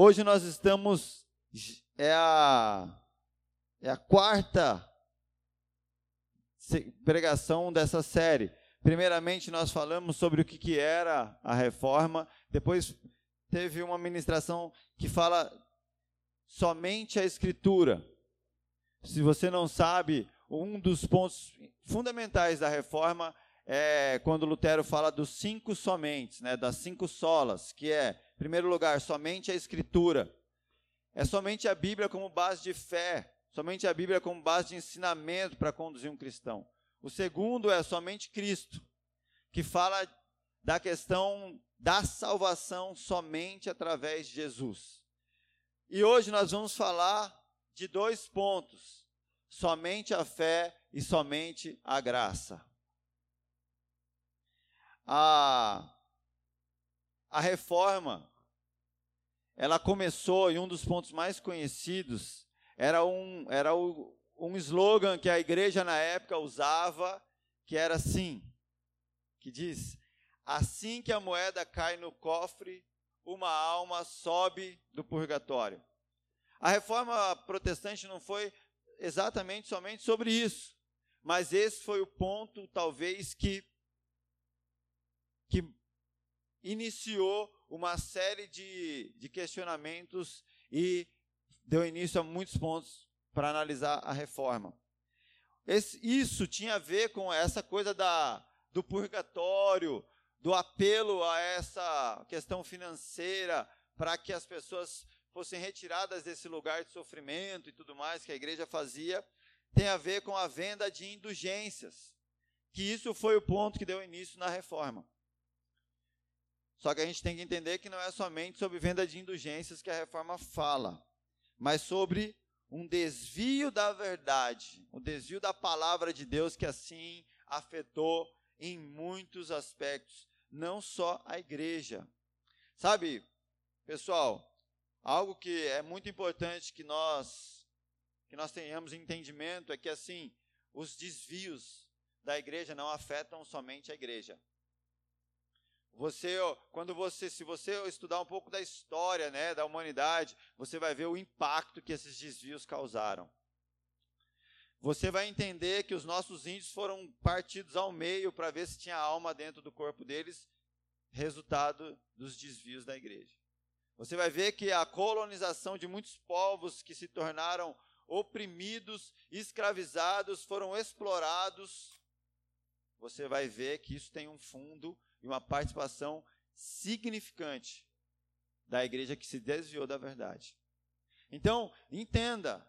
Hoje nós estamos é a é a quarta pregação dessa série. Primeiramente nós falamos sobre o que, que era a reforma, depois teve uma ministração que fala somente a escritura. Se você não sabe, um dos pontos fundamentais da reforma é quando Lutero fala dos cinco somentes, né, das cinco solas, que é, primeiro lugar, somente a escritura. É somente a Bíblia como base de fé, somente a Bíblia como base de ensinamento para conduzir um cristão. O segundo é somente Cristo, que fala da questão da salvação somente através de Jesus. E hoje nós vamos falar de dois pontos: somente a fé e somente a graça. A, a reforma, ela começou, e um dos pontos mais conhecidos era um, era o, um slogan que a igreja na época usava, que era assim, que diz, assim que a moeda cai no cofre, uma alma sobe do purgatório. A reforma protestante não foi exatamente somente sobre isso, mas esse foi o ponto, talvez, que, que iniciou uma série de, de questionamentos e deu início a muitos pontos para analisar a reforma. Esse, isso tinha a ver com essa coisa da, do purgatório, do apelo a essa questão financeira para que as pessoas fossem retiradas desse lugar de sofrimento e tudo mais que a igreja fazia, tem a ver com a venda de indulgências. Que isso foi o ponto que deu início na reforma. Só que a gente tem que entender que não é somente sobre venda de indulgências que a reforma fala, mas sobre um desvio da verdade, um desvio da palavra de Deus que assim afetou em muitos aspectos, não só a igreja. Sabe, pessoal, algo que é muito importante que nós que nós tenhamos entendimento é que assim, os desvios da igreja não afetam somente a igreja. Você, quando você, se você estudar um pouco da história, né, da humanidade, você vai ver o impacto que esses desvios causaram. Você vai entender que os nossos índios foram partidos ao meio para ver se tinha alma dentro do corpo deles, resultado dos desvios da igreja. Você vai ver que a colonização de muitos povos que se tornaram oprimidos, escravizados, foram explorados. Você vai ver que isso tem um fundo e uma participação significante da igreja que se desviou da verdade. Então, entenda,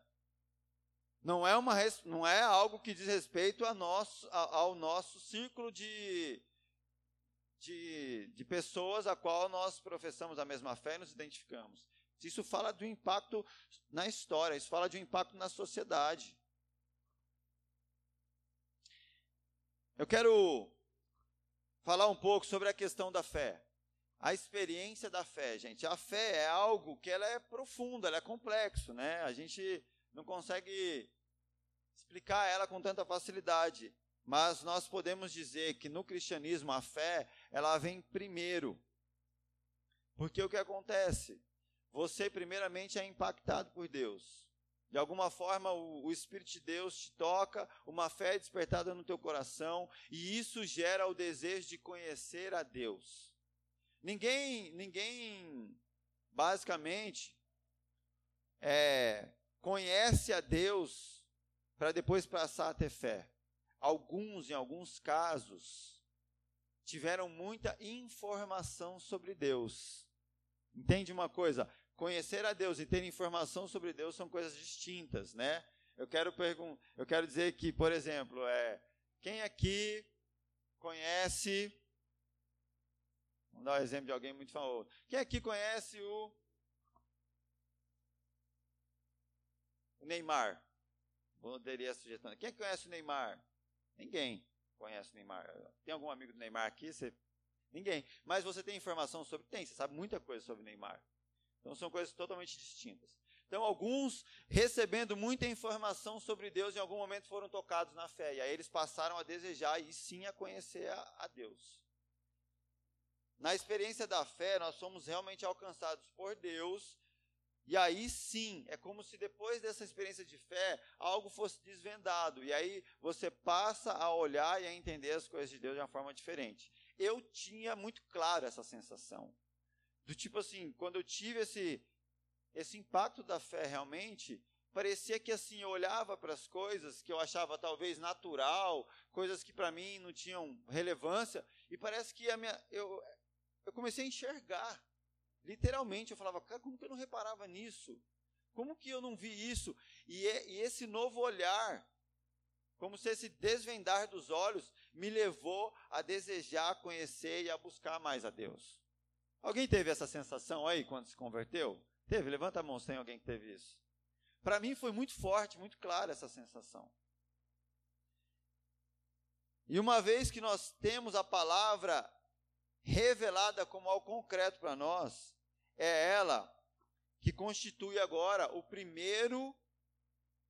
não é, uma, não é algo que diz respeito a nosso, ao nosso círculo de, de, de pessoas a qual nós professamos a mesma fé e nos identificamos. Isso fala do impacto na história, isso fala de um impacto na sociedade. Eu quero falar um pouco sobre a questão da fé. A experiência da fé, gente. A fé é algo que ela é profunda, ela é complexo, né? A gente não consegue explicar ela com tanta facilidade. Mas nós podemos dizer que no cristianismo a fé, ela vem primeiro. Porque o que acontece? Você primeiramente é impactado por Deus. De alguma forma, o, o, Espírito de Deus te toca, uma fé é despertada no teu coração, e isso gera o desejo de conhecer a Deus. Ninguém, ninguém, basicamente, é, conhece a Deus para depois passar a ter fé. Alguns, em alguns casos, tiveram muita informação sobre Deus. Entende uma coisa? Conhecer a Deus e ter informação sobre Deus são coisas distintas, né? Eu quero eu quero dizer que, por exemplo, é quem aqui conhece Vamos dar um exemplo de alguém muito famoso. Quem aqui conhece o o Neymar? Poderia sugestão. Quem conhece o Neymar? Ninguém conhece o Neymar. Tem algum amigo do Neymar aqui? Você... Ninguém. Mas você tem informação sobre? Tem, você sabe muita coisa sobre o Neymar. Então são coisas totalmente distintas. Então, alguns, recebendo muita informação sobre Deus, em algum momento foram tocados na fé. E aí eles passaram a desejar e sim a conhecer a, a Deus. Na experiência da fé, nós somos realmente alcançados por Deus E aí sim, é como se depois dessa experiência de fé, algo fosse desvendado. E aí você passa a olhar e a entender as coisas de Deus de uma forma diferente. Eu tinha muito claro essa sensação. Do tipo assim, quando eu tive esse, esse impacto da fé realmente, parecia que assim eu olhava para as coisas que eu achava talvez natural, coisas que para mim não tinham relevância, e parece que a minha, eu, eu comecei a enxergar Literalmente, eu falava, cara, como que eu não reparava nisso? Como que eu não vi isso? E, e esse novo olhar, como se esse desvendar dos olhos me levou a desejar conhecer e a buscar mais a Deus. Alguém teve essa sensação aí quando se converteu? Teve? Levanta a mão se tem alguém que teve isso. Para mim foi muito forte, muito clara essa sensação. E uma vez que nós temos a palavra revelada como algo concreto para nós, é ela que constitui agora o primeiro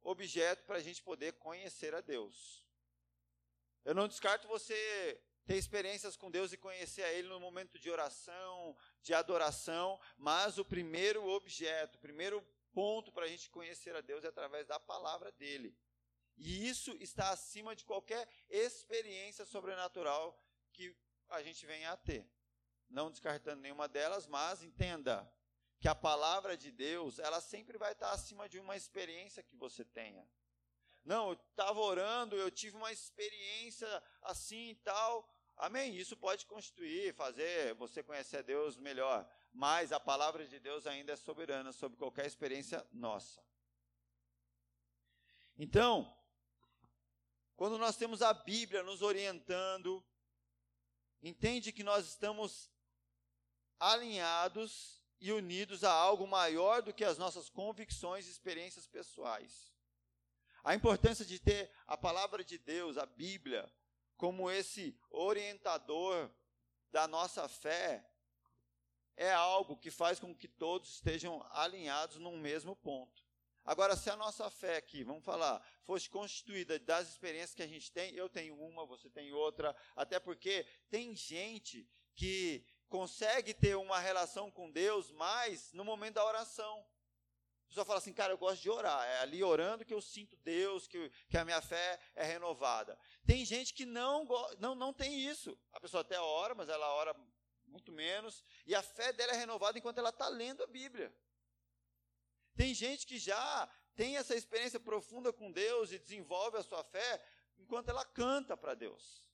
objeto para a gente poder conhecer a Deus. Eu não descarto você ter experiências com Deus e conhecer a Ele no momento de oração, de adoração, mas o primeiro objeto, o primeiro ponto para a gente conhecer a Deus é através da palavra dele. E isso está acima de qualquer experiência sobrenatural que a gente venha a ter. Não descartando nenhuma delas, mas entenda que a palavra de Deus, ela sempre vai estar acima de uma experiência que você tenha. Não, eu estava orando, eu tive uma experiência assim e tal. Amém. Isso pode constituir, fazer você conhecer a Deus melhor. Mas a palavra de Deus ainda é soberana sobre qualquer experiência nossa. Então, quando nós temos a Bíblia nos orientando, entende que nós estamos alinhados e unidos a algo maior do que as nossas convicções e experiências pessoais. A importância de ter a palavra de Deus, a Bíblia, como esse orientador da nossa fé, é algo que faz com que todos estejam alinhados num mesmo ponto. Agora, se a nossa fé aqui, vamos falar, fosse constituída das experiências que a gente tem, eu tenho uma, você tem outra, até porque tem gente que consegue ter uma relação com Deus mais no momento da oração. Pessoa fala assim, cara, eu gosto de orar. É ali orando que eu sinto Deus, que, que a minha fé é renovada. Tem gente que não, não, não tem isso. A pessoa até ora, mas ela ora muito menos. E a fé dela é renovada enquanto ela está lendo a Bíblia. Tem gente que já tem essa experiência profunda com Deus e desenvolve a sua fé enquanto ela canta para Deus.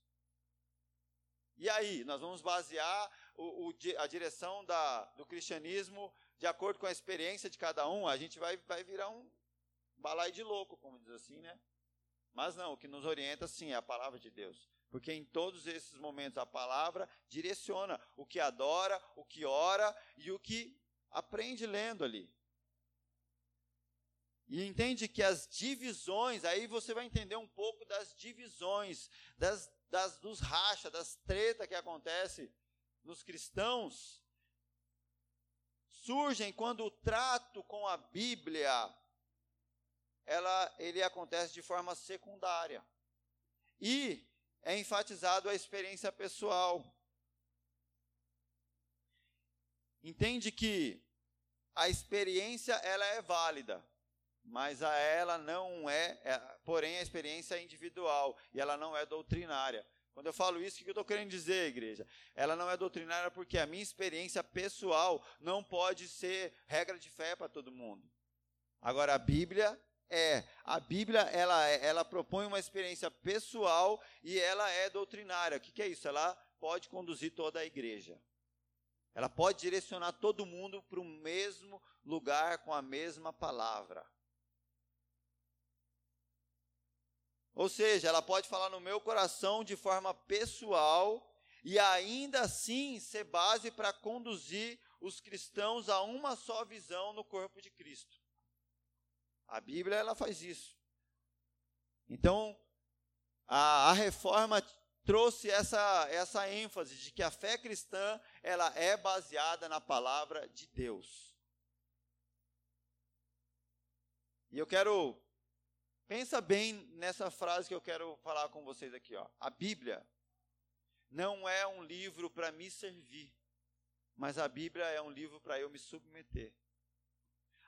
E aí, nós vamos basear o, o, a direção da, do cristianismo de acordo com a experiência de cada um, a gente vai, vai virar um balai de louco, como diz assim, né? Mas não, o que nos orienta sim é a palavra de Deus. Porque em todos esses momentos a palavra direciona o que adora, o que ora e o que aprende lendo ali. E entende que as divisões, aí você vai entender um pouco das divisões, das, das, dos rachas, das tretas que acontece nos cristãos, surgem quando o trato com a Bíblia ela, ele acontece de forma secundária. E é enfatizado a experiência pessoal. Entende que a experiência ela é válida mas a ela não é, é, porém a experiência é individual e ela não é doutrinária. Quando eu falo isso, o que eu estou querendo dizer, igreja? Ela não é doutrinária porque a minha experiência pessoal não pode ser regra de fé para todo mundo. Agora, a Bíblia é. A Bíblia, ela, é, ela propõe uma experiência pessoal e ela é doutrinária. O que, que é isso? Ela pode conduzir toda a igreja. Ela pode direcionar todo mundo para o mesmo lugar com a mesma palavra. Ou seja, ela pode falar no meu coração de forma pessoal e ainda assim ser base para conduzir os cristãos a uma só visão no corpo de Cristo. A Bíblia ela faz isso. Então, a, a reforma trouxe essa, essa ênfase de que a fé cristã ela é baseada na palavra de Deus. E eu quero Pensa bem nessa frase que eu quero falar com vocês aqui, ó. A Bíblia não é um livro para me servir, mas a Bíblia é um livro para eu me submeter.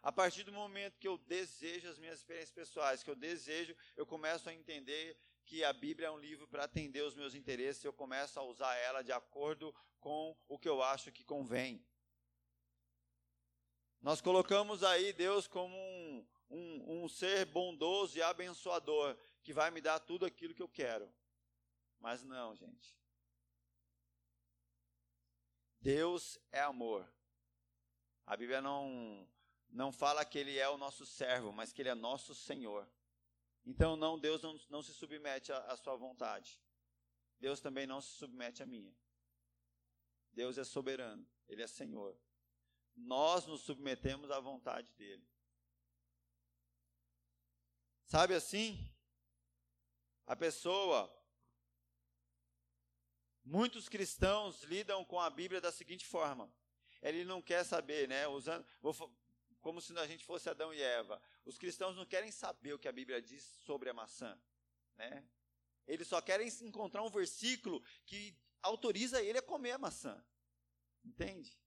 A partir do momento que eu desejo as minhas experiências pessoais, que eu desejo, eu começo a entender que a Bíblia é um livro para atender os meus interesses, eu começo a usar ela de acordo com o que eu acho que convém. Nós colocamos aí Deus como um, um, um ser bondoso e abençoador, que vai me dar tudo aquilo que eu quero. Mas não, gente. Deus é amor. A Bíblia não, não fala que Ele é o nosso servo, mas que Ele é nosso Senhor. Então, não, Deus não, não se submete à, à sua vontade. Deus também não se submete à minha. Deus é soberano, Ele é Senhor. Nós nos submetemos à vontade dEle. Sabe assim? A pessoa Muitos cristãos lidam com a Bíblia da seguinte forma: ele não quer saber, né? Usando, vou, como se a gente fosse Adão e Eva. Os cristãos não querem saber o que a Bíblia diz sobre a maçã, né? Eles só querem encontrar um versículo que autoriza ele a comer a maçã. Entende?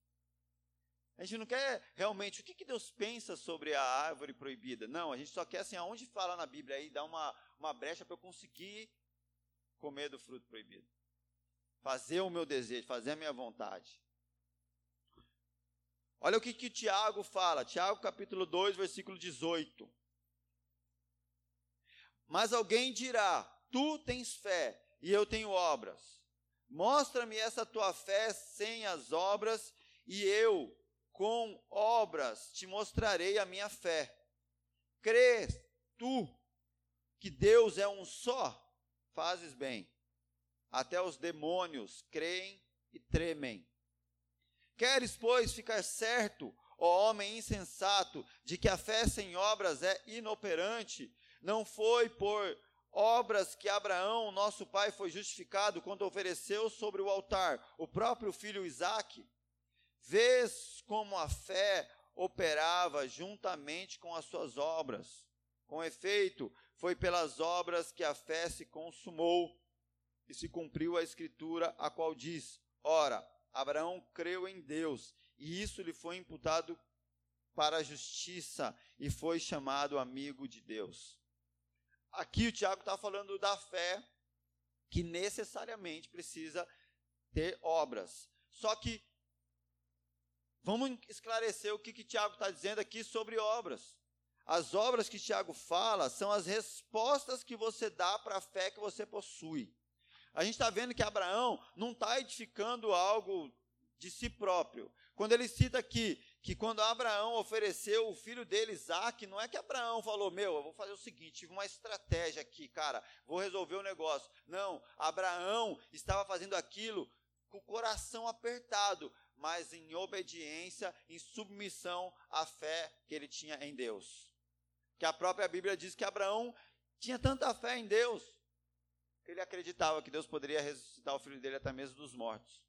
A gente não quer realmente o que, que Deus pensa sobre a árvore proibida. Não, a gente só quer assim, aonde fala na Bíblia aí, dá uma, uma brecha para eu conseguir comer do fruto proibido fazer o meu desejo, fazer a minha vontade. Olha o que, que Tiago fala, Tiago capítulo 2, versículo 18. Mas alguém dirá: Tu tens fé e eu tenho obras. Mostra-me essa tua fé sem as obras, e eu, com obras, te mostrarei a minha fé. Crês tu que Deus é um só? Fazes bem até os demônios creem e tremem. Queres, pois, ficar certo, ó homem insensato, de que a fé sem obras é inoperante? Não foi por obras que Abraão, nosso pai, foi justificado quando ofereceu sobre o altar o próprio filho Isaque? Vês como a fé operava juntamente com as suas obras. Com efeito, foi pelas obras que a fé se consumou e se cumpriu a escritura, a qual diz: Ora, Abraão creu em Deus, e isso lhe foi imputado para a justiça, e foi chamado amigo de Deus. Aqui o Tiago está falando da fé que necessariamente precisa ter obras. Só que vamos esclarecer o que, que Tiago está dizendo aqui sobre obras. As obras que Tiago fala são as respostas que você dá para a fé que você possui. A gente está vendo que Abraão não está edificando algo de si próprio. Quando ele cita aqui que quando Abraão ofereceu o filho dele, Isaac, não é que Abraão falou, meu, eu vou fazer o seguinte, tive uma estratégia aqui, cara, vou resolver o negócio. Não, Abraão estava fazendo aquilo com o coração apertado, mas em obediência, em submissão à fé que ele tinha em Deus. Que a própria Bíblia diz que Abraão tinha tanta fé em Deus ele acreditava que Deus poderia ressuscitar o filho dele até mesmo dos mortos.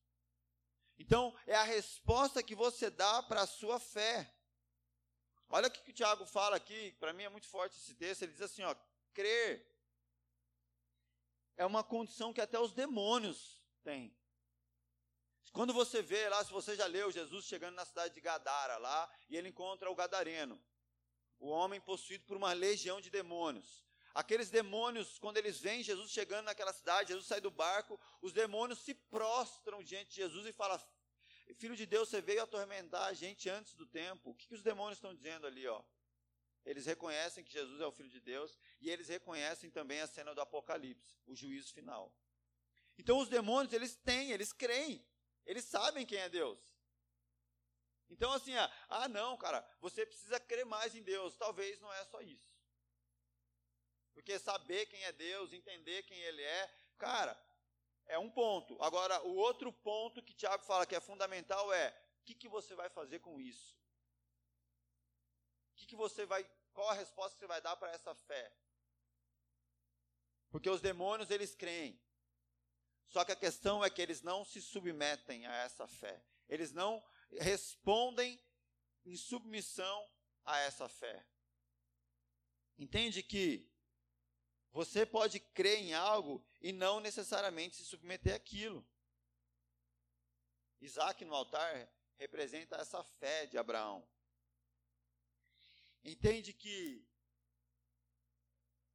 Então, é a resposta que você dá para a sua fé. Olha o que o Tiago fala aqui, para mim é muito forte esse texto. Ele diz assim: ó, crer é uma condição que até os demônios têm. Quando você vê lá, se você já leu Jesus chegando na cidade de Gadara lá, e ele encontra o gadareno, o homem possuído por uma legião de demônios. Aqueles demônios, quando eles veem Jesus chegando naquela cidade, Jesus sai do barco, os demônios se prostram diante de Jesus e falam: Filho de Deus, você veio atormentar a gente antes do tempo. O que, que os demônios estão dizendo ali? Ó? Eles reconhecem que Jesus é o Filho de Deus e eles reconhecem também a cena do Apocalipse, o juízo final. Então os demônios, eles têm, eles creem, eles sabem quem é Deus. Então assim, ah não, cara, você precisa crer mais em Deus. Talvez não é só isso. Porque saber quem é Deus, entender quem Ele é, cara, é um ponto. Agora, o outro ponto que Tiago fala que é fundamental é: o que, que você vai fazer com isso? O que, que você vai. Qual a resposta que você vai dar para essa fé? Porque os demônios, eles creem. Só que a questão é que eles não se submetem a essa fé. Eles não respondem em submissão a essa fé. Entende que você pode crer em algo e não necessariamente se submeter àquilo. Isaac no altar representa essa fé de Abraão. Entende que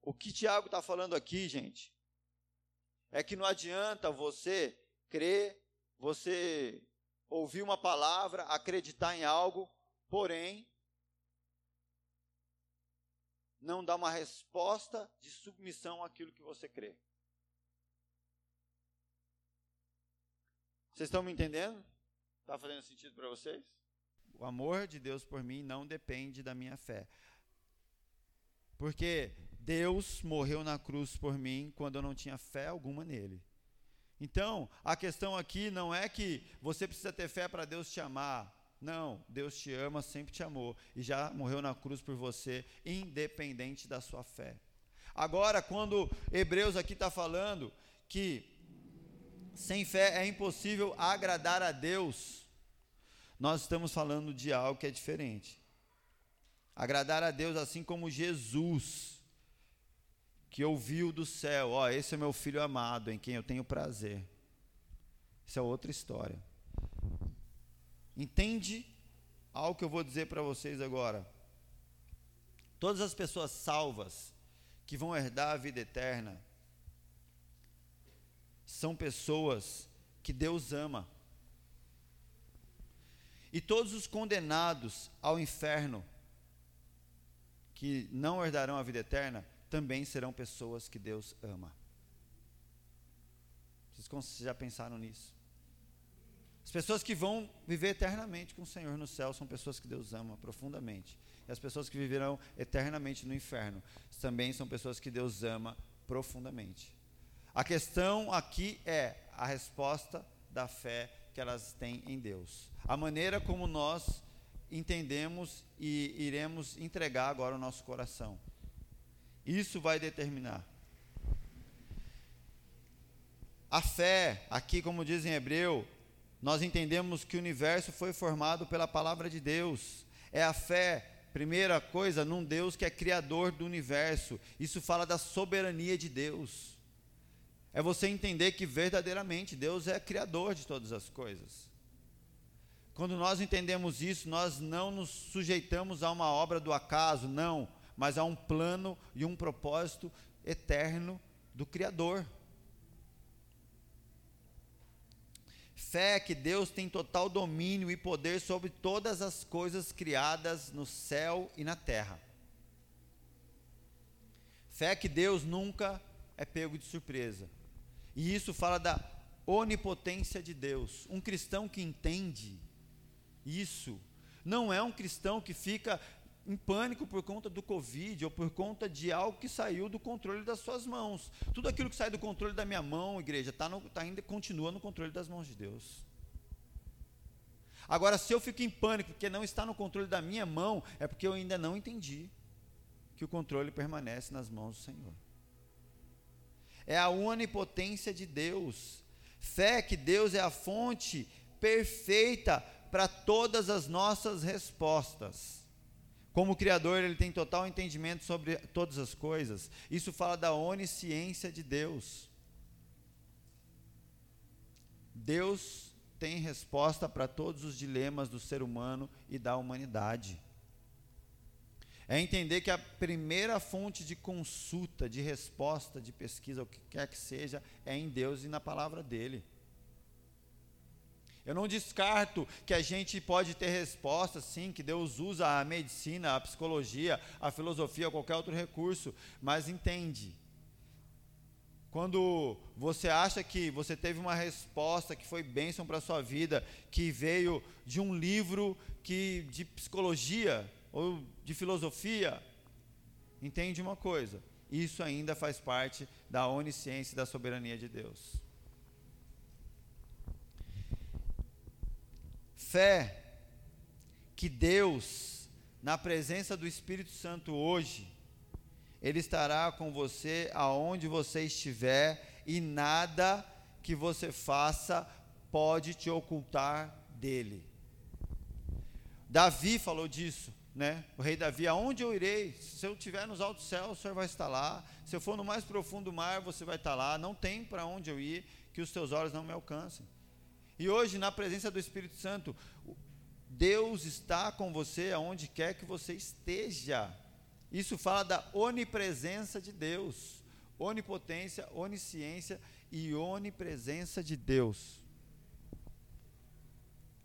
o que Tiago está falando aqui, gente, é que não adianta você crer, você ouvir uma palavra, acreditar em algo, porém, não dar uma resposta de submissão àquilo que você crê. Vocês estão me entendendo? Está fazendo sentido para vocês? O amor de Deus por mim não depende da minha fé. Porque Deus morreu na cruz por mim quando eu não tinha fé alguma nele. Então, a questão aqui não é que você precisa ter fé para Deus te amar. Não, Deus te ama, sempre te amou e já morreu na cruz por você, independente da sua fé. Agora, quando Hebreus aqui está falando que sem fé é impossível agradar a Deus, nós estamos falando de algo que é diferente. Agradar a Deus assim como Jesus, que ouviu do céu: Ó, oh, esse é meu filho amado, em quem eu tenho prazer. Isso é outra história. Entende algo que eu vou dizer para vocês agora? Todas as pessoas salvas que vão herdar a vida eterna são pessoas que Deus ama. E todos os condenados ao inferno, que não herdarão a vida eterna, também serão pessoas que Deus ama. Vocês já pensaram nisso? As pessoas que vão viver eternamente com o Senhor no céu são pessoas que Deus ama profundamente. E as pessoas que viverão eternamente no inferno também são pessoas que Deus ama profundamente. A questão aqui é a resposta da fé que elas têm em Deus. A maneira como nós entendemos e iremos entregar agora o nosso coração. Isso vai determinar. A fé, aqui como diz em Hebreu, nós entendemos que o universo foi formado pela palavra de Deus. É a fé, primeira coisa, num Deus que é criador do universo. Isso fala da soberania de Deus é você entender que verdadeiramente Deus é criador de todas as coisas. Quando nós entendemos isso, nós não nos sujeitamos a uma obra do acaso, não, mas a um plano e um propósito eterno do Criador. Fé é que Deus tem total domínio e poder sobre todas as coisas criadas no céu e na terra. Fé que Deus nunca é pego de surpresa. E isso fala da onipotência de Deus. Um cristão que entende isso não é um cristão que fica em pânico por conta do Covid ou por conta de algo que saiu do controle das suas mãos. Tudo aquilo que sai do controle da minha mão, igreja, tá no, tá ainda continua no controle das mãos de Deus. Agora, se eu fico em pânico porque não está no controle da minha mão, é porque eu ainda não entendi que o controle permanece nas mãos do Senhor é a onipotência de Deus. Fé que Deus é a fonte perfeita para todas as nossas respostas. Como Criador, Ele tem total entendimento sobre todas as coisas. Isso fala da onisciência de Deus. Deus tem resposta para todos os dilemas do ser humano e da humanidade. É entender que a primeira fonte de consulta, de resposta, de pesquisa, o que quer que seja, é em Deus e na palavra dele. Eu não descarto que a gente pode ter resposta, sim, que Deus usa a medicina, a psicologia, a filosofia, qualquer outro recurso, mas entende. Quando você acha que você teve uma resposta que foi bênção para a sua vida, que veio de um livro que de psicologia, ou de filosofia, entende uma coisa: isso ainda faz parte da onisciência e da soberania de Deus. Fé que Deus, na presença do Espírito Santo hoje, Ele estará com você aonde você estiver e nada que você faça pode te ocultar dele. Davi falou disso né? O rei Davi, aonde eu irei? Se eu estiver nos altos céus, o Senhor vai estar lá. Se eu for no mais profundo mar, você vai estar lá. Não tem para onde eu ir que os teus olhos não me alcancem. E hoje, na presença do Espírito Santo, Deus está com você aonde quer que você esteja. Isso fala da onipresença de Deus. Onipotência, onisciência e onipresença de Deus.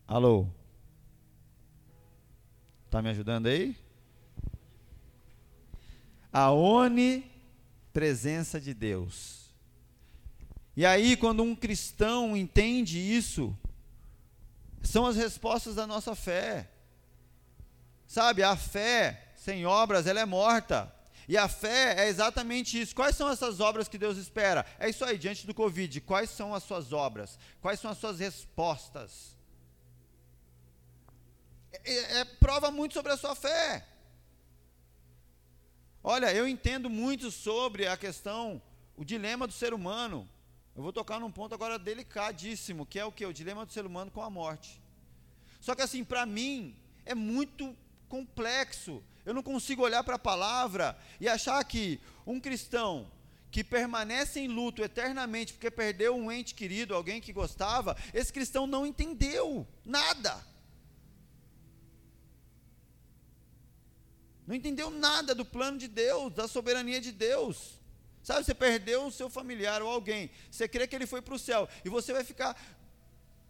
Alô? Tá me ajudando aí? A onipresença de Deus. E aí, quando um cristão entende isso, são as respostas da nossa fé. Sabe, a fé sem obras, ela é morta. E a fé é exatamente isso. Quais são essas obras que Deus espera? É isso aí, diante do Covid. Quais são as suas obras? Quais são as suas respostas? É, é, é prova muito sobre a sua fé. Olha, eu entendo muito sobre a questão, o dilema do ser humano. Eu vou tocar num ponto agora delicadíssimo, que é o que? O dilema do ser humano com a morte. Só que assim, para mim, é muito complexo. Eu não consigo olhar para a palavra e achar que um cristão que permanece em luto eternamente porque perdeu um ente querido, alguém que gostava, esse cristão não entendeu nada. Não entendeu nada do plano de Deus, da soberania de Deus. Sabe, você perdeu o seu familiar ou alguém, você crê que ele foi para o céu, e você vai ficar.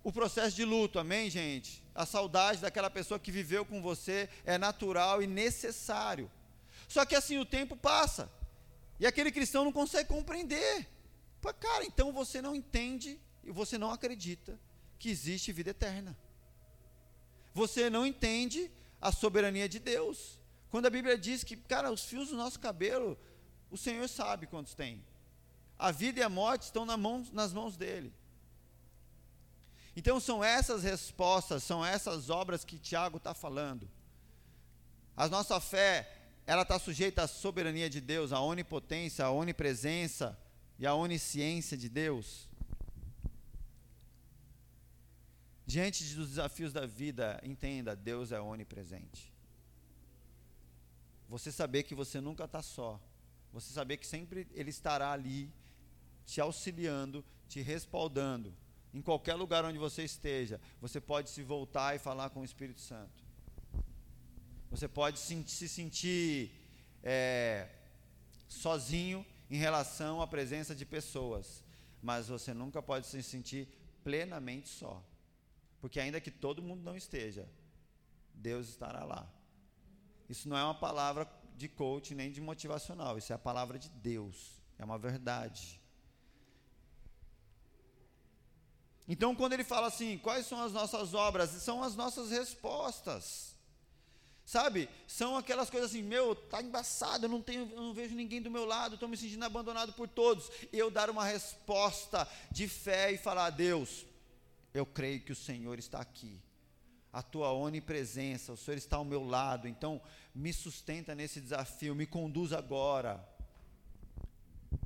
O processo de luto, amém, gente? A saudade daquela pessoa que viveu com você é natural e necessário. Só que assim o tempo passa, e aquele cristão não consegue compreender. Pô, cara, então você não entende e você não acredita que existe vida eterna. Você não entende a soberania de Deus. Quando a Bíblia diz que, cara, os fios do nosso cabelo o Senhor sabe quantos tem. A vida e a morte estão na mão, nas mãos dele. Então são essas respostas, são essas obras que Tiago está falando. A nossa fé, ela está sujeita à soberania de Deus, à onipotência, à onipresença e à onisciência de Deus. Diante dos desafios da vida, entenda, Deus é onipresente. Você saber que você nunca está só. Você saber que sempre Ele estará ali, te auxiliando, te respaldando. Em qualquer lugar onde você esteja, você pode se voltar e falar com o Espírito Santo. Você pode se sentir é, sozinho em relação à presença de pessoas, mas você nunca pode se sentir plenamente só. Porque ainda que todo mundo não esteja, Deus estará lá. Isso não é uma palavra de coach nem de motivacional. Isso é a palavra de Deus. É uma verdade. Então, quando ele fala assim, quais são as nossas obras? São as nossas respostas. Sabe? São aquelas coisas assim, meu, tá embaçado, eu não tenho, eu não vejo ninguém do meu lado, estou me sentindo abandonado por todos. Eu dar uma resposta de fé e falar: "Deus, eu creio que o Senhor está aqui a tua onipresença, o Senhor está ao meu lado, então me sustenta nesse desafio, me conduz agora.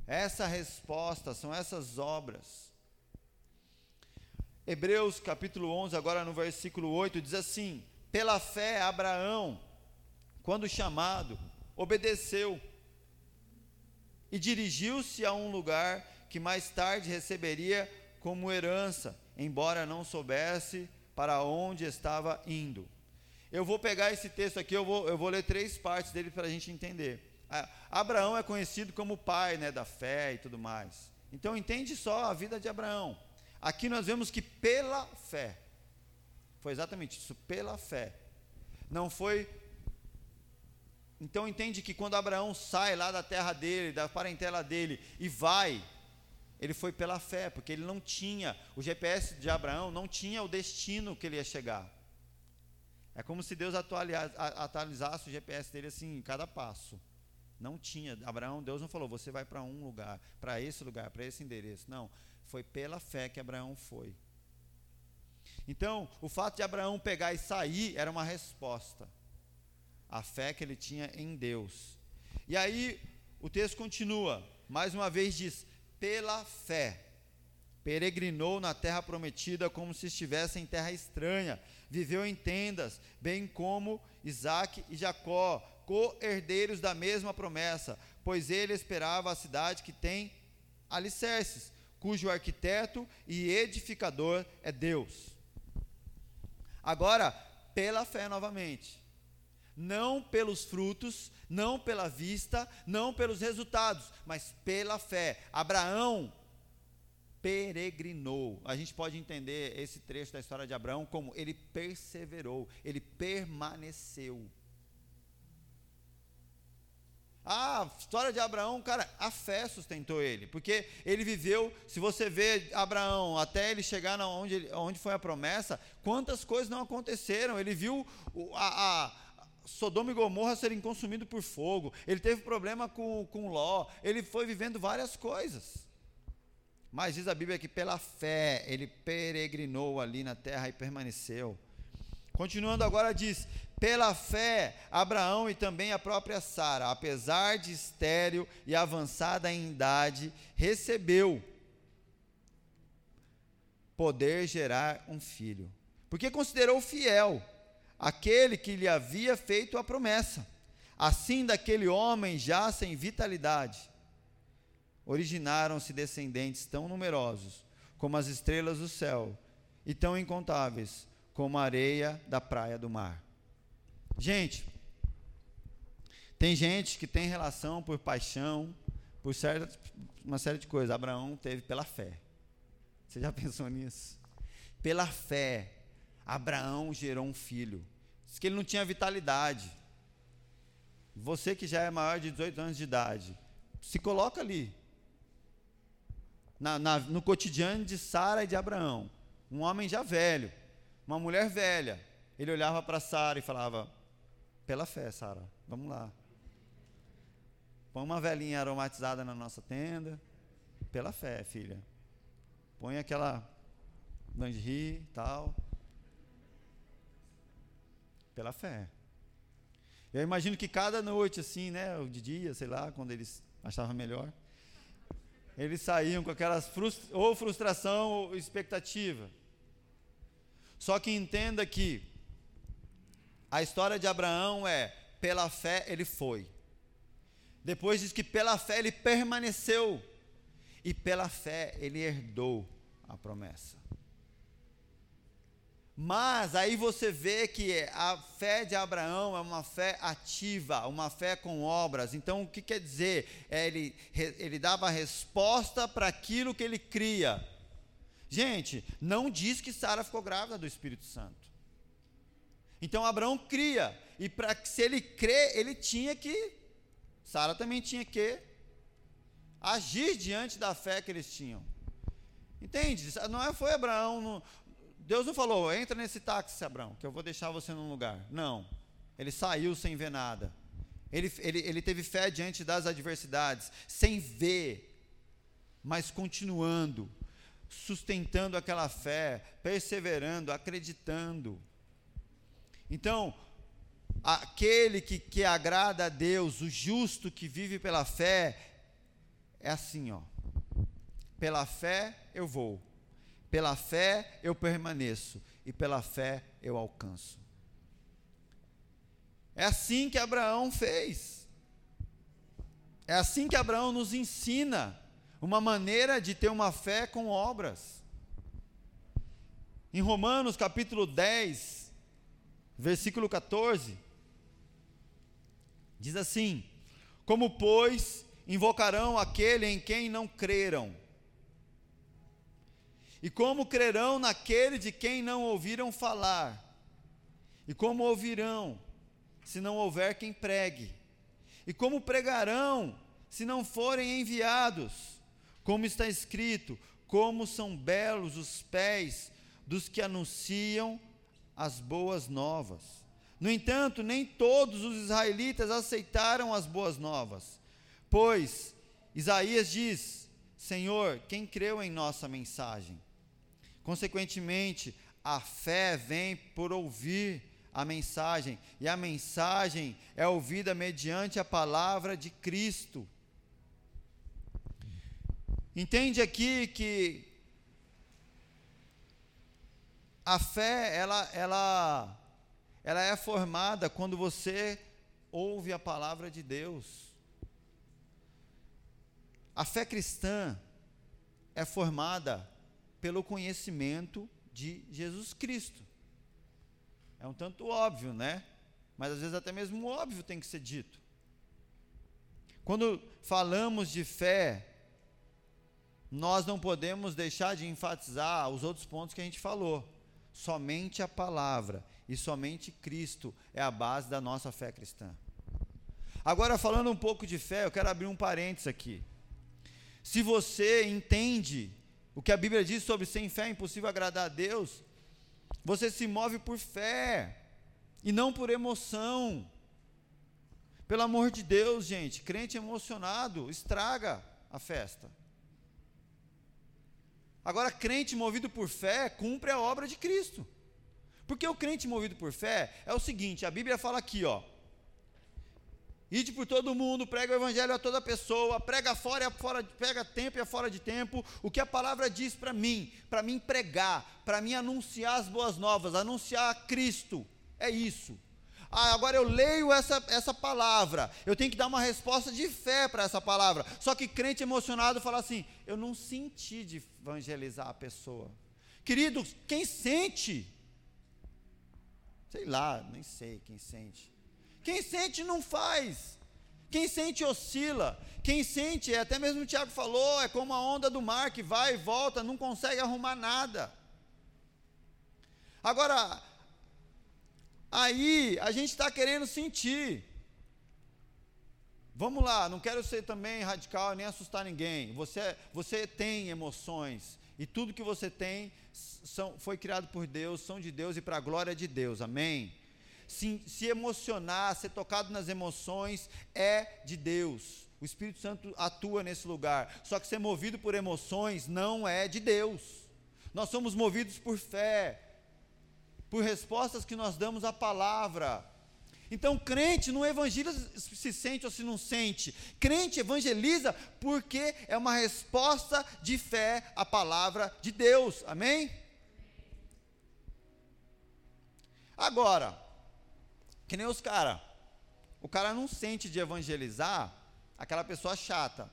Essa resposta, são essas obras. Hebreus capítulo 11, agora no versículo 8, diz assim: Pela fé, Abraão, quando chamado, obedeceu e dirigiu-se a um lugar que mais tarde receberia como herança, embora não soubesse para onde estava indo. Eu vou pegar esse texto aqui, eu vou, eu vou ler três partes dele para a gente entender. Abraão é conhecido como pai né, da fé e tudo mais. Então entende só a vida de Abraão. Aqui nós vemos que pela fé, foi exatamente isso, pela fé. Não foi. Então entende que quando Abraão sai lá da terra dele, da parentela dele, e vai ele foi pela fé, porque ele não tinha, o GPS de Abraão não tinha o destino que ele ia chegar. É como se Deus atualizasse o GPS dele assim, em cada passo. Não tinha. Abraão, Deus não falou, você vai para um lugar, para esse lugar, para esse endereço. Não. Foi pela fé que Abraão foi. Então, o fato de Abraão pegar e sair era uma resposta. A fé que ele tinha em Deus. E aí, o texto continua. Mais uma vez diz: pela fé. Peregrinou na terra prometida como se estivesse em terra estranha, viveu em tendas, bem como Isaac e Jacó, co-herdeiros da mesma promessa, pois ele esperava a cidade que tem alicerces, cujo arquiteto e edificador é Deus. Agora, pela fé novamente. Não pelos frutos, não pela vista, não pelos resultados, mas pela fé. Abraão peregrinou. A gente pode entender esse trecho da história de Abraão como ele perseverou, ele permaneceu. A história de Abraão, cara, a fé sustentou ele, porque ele viveu, se você vê Abraão até ele chegar onde, onde foi a promessa, quantas coisas não aconteceram. Ele viu a, a Sodoma e Gomorra serem consumidos por fogo, ele teve problema com, com Ló, ele foi vivendo várias coisas. Mas diz a Bíblia que pela fé ele peregrinou ali na terra e permaneceu. Continuando agora diz: pela fé, Abraão e também a própria Sara, apesar de estéril e avançada em idade, recebeu poder gerar um filho, porque considerou fiel aquele que lhe havia feito a promessa. Assim, daquele homem já sem vitalidade, originaram-se descendentes tão numerosos como as estrelas do céu e tão incontáveis como a areia da praia do mar. Gente, tem gente que tem relação por paixão, por certa, uma série de coisas. Abraão teve pela fé. Você já pensou nisso? Pela fé, Abraão gerou um filho. Diz que ele não tinha vitalidade. Você que já é maior de 18 anos de idade, se coloca ali. Na, na, no cotidiano de Sara e de Abraão. Um homem já velho, uma mulher velha. Ele olhava para Sara e falava: pela fé, Sara. Vamos lá. Põe uma velhinha aromatizada na nossa tenda. Pela fé, filha. Põe aquela lingerie e tal. Pela fé. Eu imagino que cada noite, assim, né, ou de dia, sei lá, quando eles achavam melhor, eles saíam com aquelas ou frustração ou expectativa. Só que entenda que a história de Abraão é: pela fé ele foi. Depois diz que pela fé ele permaneceu. E pela fé ele herdou a promessa. Mas aí você vê que a fé de Abraão é uma fé ativa, uma fé com obras. Então, o que quer dizer? É ele, ele dava resposta para aquilo que ele cria. Gente, não diz que Sara ficou grávida do Espírito Santo. Então Abraão cria, e para se ele crê, ele tinha que, Sara também tinha que agir diante da fé que eles tinham. Entende? Não é, foi Abraão, Deus não falou, entra nesse táxi, Abraão, que eu vou deixar você num lugar. Não. Ele saiu sem ver nada. Ele, ele, ele teve fé diante das adversidades, sem ver, mas continuando, sustentando aquela fé, perseverando, acreditando. Então, aquele que, que agrada a Deus, o justo que vive pela fé, é assim, ó. Pela fé eu vou, pela fé eu permaneço, e pela fé eu alcanço. É assim que Abraão fez. É assim que Abraão nos ensina uma maneira de ter uma fé com obras. Em Romanos capítulo 10, versículo 14, diz assim: Como, pois, invocarão aquele em quem não creram? E como crerão naquele de quem não ouviram falar? E como ouvirão, se não houver quem pregue? E como pregarão, se não forem enviados? Como está escrito: Como são belos os pés dos que anunciam as boas novas. No entanto, nem todos os israelitas aceitaram as boas novas, pois Isaías diz: Senhor, quem creu em nossa mensagem? Consequentemente, a fé vem por ouvir a mensagem, e a mensagem é ouvida mediante a palavra de Cristo. Entende aqui que a fé, ela, ela, ela é formada quando você ouve a palavra de Deus. A fé cristã é formada pelo conhecimento de Jesus Cristo. É um tanto óbvio, né? Mas às vezes até mesmo óbvio tem que ser dito. Quando falamos de fé, nós não podemos deixar de enfatizar os outros pontos que a gente falou. Somente a palavra e somente Cristo é a base da nossa fé cristã. Agora, falando um pouco de fé, eu quero abrir um parênteses aqui. Se você entende o que a Bíblia diz sobre sem fé é impossível agradar a Deus, você se move por fé e não por emoção. Pelo amor de Deus, gente, crente emocionado estraga a festa. Agora, crente movido por fé cumpre a obra de Cristo. Porque o crente movido por fé é o seguinte: a Bíblia fala aqui, ó. Ide por todo mundo, prega o evangelho a toda pessoa, prega fora e fora, pega tempo e fora de tempo. O que a palavra diz para mim, para mim pregar, para mim anunciar as boas novas, anunciar Cristo. É isso. Ah, agora eu leio essa, essa palavra, eu tenho que dar uma resposta de fé para essa palavra. Só que crente emocionado fala assim: eu não senti de evangelizar a pessoa. Queridos, quem sente? Sei lá, nem sei quem sente. Quem sente não faz. Quem sente oscila. Quem sente, até mesmo o Tiago falou, é como a onda do mar que vai e volta, não consegue arrumar nada. Agora, Aí a gente está querendo sentir. Vamos lá, não quero ser também radical nem assustar ninguém. Você, você tem emoções e tudo que você tem são, foi criado por Deus, são de Deus e para a glória de Deus. Amém? Se, se emocionar, ser tocado nas emoções é de Deus. O Espírito Santo atua nesse lugar. Só que ser movido por emoções não é de Deus. Nós somos movidos por fé por respostas que nós damos à palavra. Então, crente não evangeliza se sente ou se não sente. Crente evangeliza porque é uma resposta de fé à palavra de Deus. Amém? Agora, que nem os caras. O cara não sente de evangelizar aquela pessoa chata.